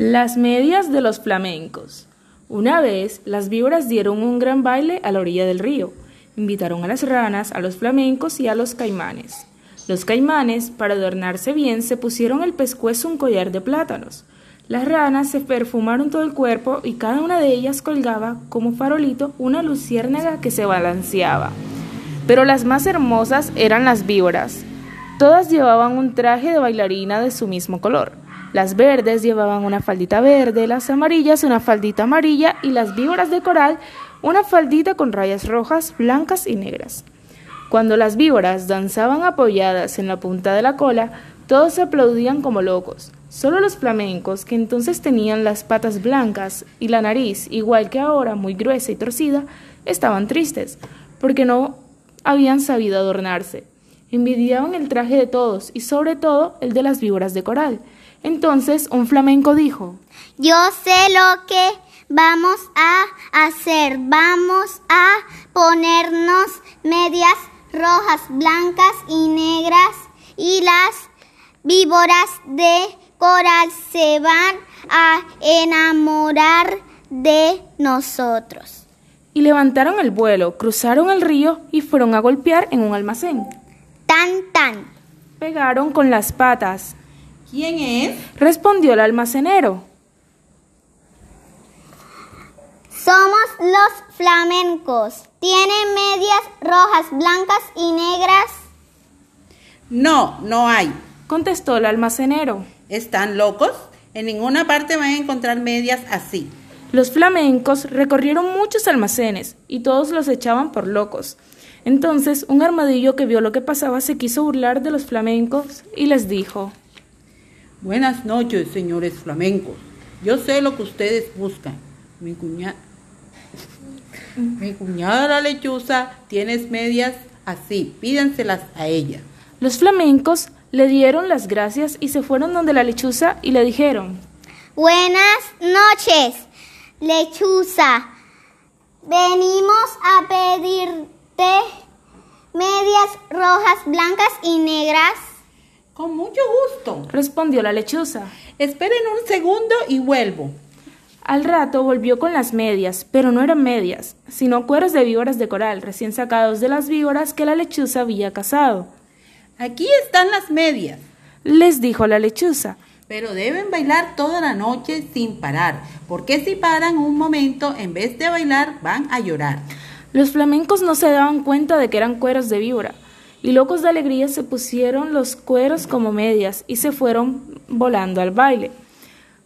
Las medias de los flamencos. Una vez las víboras dieron un gran baile a la orilla del río. Invitaron a las ranas, a los flamencos y a los caimanes. Los caimanes, para adornarse bien, se pusieron el pescuezo un collar de plátanos. Las ranas se perfumaron todo el cuerpo y cada una de ellas colgaba, como farolito, una luciérnaga que se balanceaba. Pero las más hermosas eran las víboras. Todas llevaban un traje de bailarina de su mismo color. Las verdes llevaban una faldita verde, las amarillas una faldita amarilla y las víboras de coral una faldita con rayas rojas, blancas y negras. Cuando las víboras danzaban apoyadas en la punta de la cola, todos se aplaudían como locos. Solo los flamencos, que entonces tenían las patas blancas y la nariz, igual que ahora, muy gruesa y torcida, estaban tristes, porque no habían sabido adornarse. Envidiaban el traje de todos y sobre todo el de las víboras de coral. Entonces un flamenco dijo, Yo sé lo que vamos a hacer. Vamos a ponernos medias rojas, blancas y negras y las víboras de coral se van a enamorar de nosotros. Y levantaron el vuelo, cruzaron el río y fueron a golpear en un almacén. Tan, tan. Pegaron con las patas. ¿Quién es? Respondió el almacenero. Somos los flamencos. ¿Tienen medias rojas, blancas y negras? No, no hay. Contestó el almacenero. ¿Están locos? En ninguna parte van a encontrar medias así. Los flamencos recorrieron muchos almacenes y todos los echaban por locos. Entonces un armadillo que vio lo que pasaba se quiso burlar de los flamencos y les dijo Buenas noches, señores flamencos. Yo sé lo que ustedes buscan. Mi cuñada, mi cuñada la lechuza tiene medias así. Pídanselas a ella. Los flamencos le dieron las gracias y se fueron donde la lechuza y le dijeron Buenas noches, lechuza. Venimos a pedirte medias rojas, blancas y negras. Con mucho gusto. Respondió la lechuza. Esperen un segundo y vuelvo. Al rato volvió con las medias, pero no eran medias, sino cueros de víboras de coral recién sacados de las víboras que la lechuza había cazado. Aquí están las medias. Les dijo la lechuza. Pero deben bailar toda la noche sin parar, porque si paran un momento, en vez de bailar, van a llorar. Los flamencos no se daban cuenta de que eran cueros de víbora, y locos de alegría se pusieron los cueros como medias y se fueron volando al baile.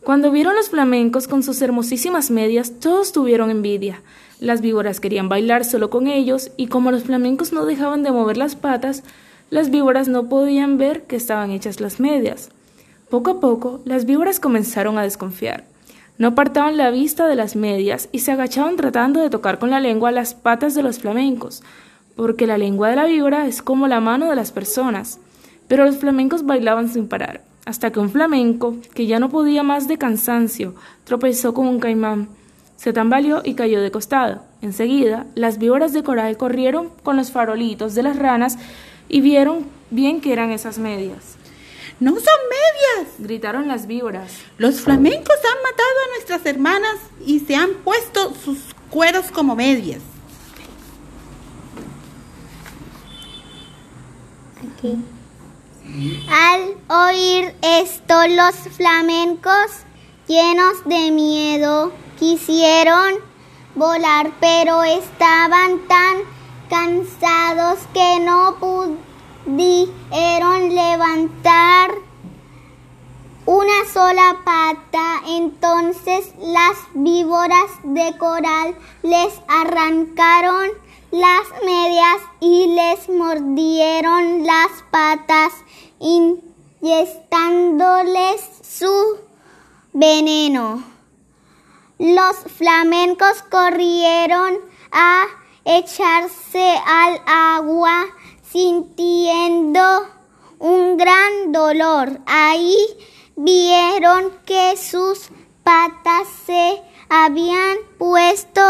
Cuando vieron los flamencos con sus hermosísimas medias, todos tuvieron envidia. Las víboras querían bailar solo con ellos, y como los flamencos no dejaban de mover las patas, las víboras no podían ver que estaban hechas las medias. Poco a poco, las víboras comenzaron a desconfiar. No apartaban la vista de las medias y se agachaban tratando de tocar con la lengua las patas de los flamencos, porque la lengua de la víbora es como la mano de las personas. Pero los flamencos bailaban sin parar, hasta que un flamenco, que ya no podía más de cansancio, tropezó con un caimán. Se tambaleó y cayó de costado. Enseguida, las víboras de coral corrieron con los farolitos de las ranas y vieron bien que eran esas medias. ¡No son medias! gritaron las víboras. Los flamencos han matado a nuestras hermanas y se han puesto sus cueros como medias. Al oír esto, los flamencos, llenos de miedo, quisieron volar, pero estaban tan cansados que no pudieron levantar una sola pata. Entonces las víboras de coral les arrancaron las medias y les mordieron las patas, inyectándoles su veneno. Los flamencos corrieron a echarse al agua sintiendo un gran dolor. Ahí vieron que sus patas se habían puesto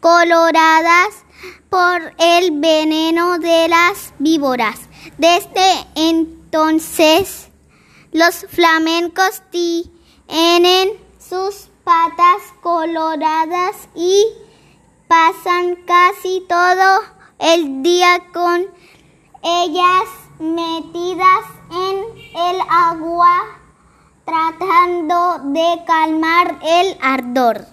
coloradas por el veneno de las víboras. Desde entonces, los flamencos tienen sus patas coloradas y pasan casi todo el día con ellas metidas en el agua tratando de calmar el ardor.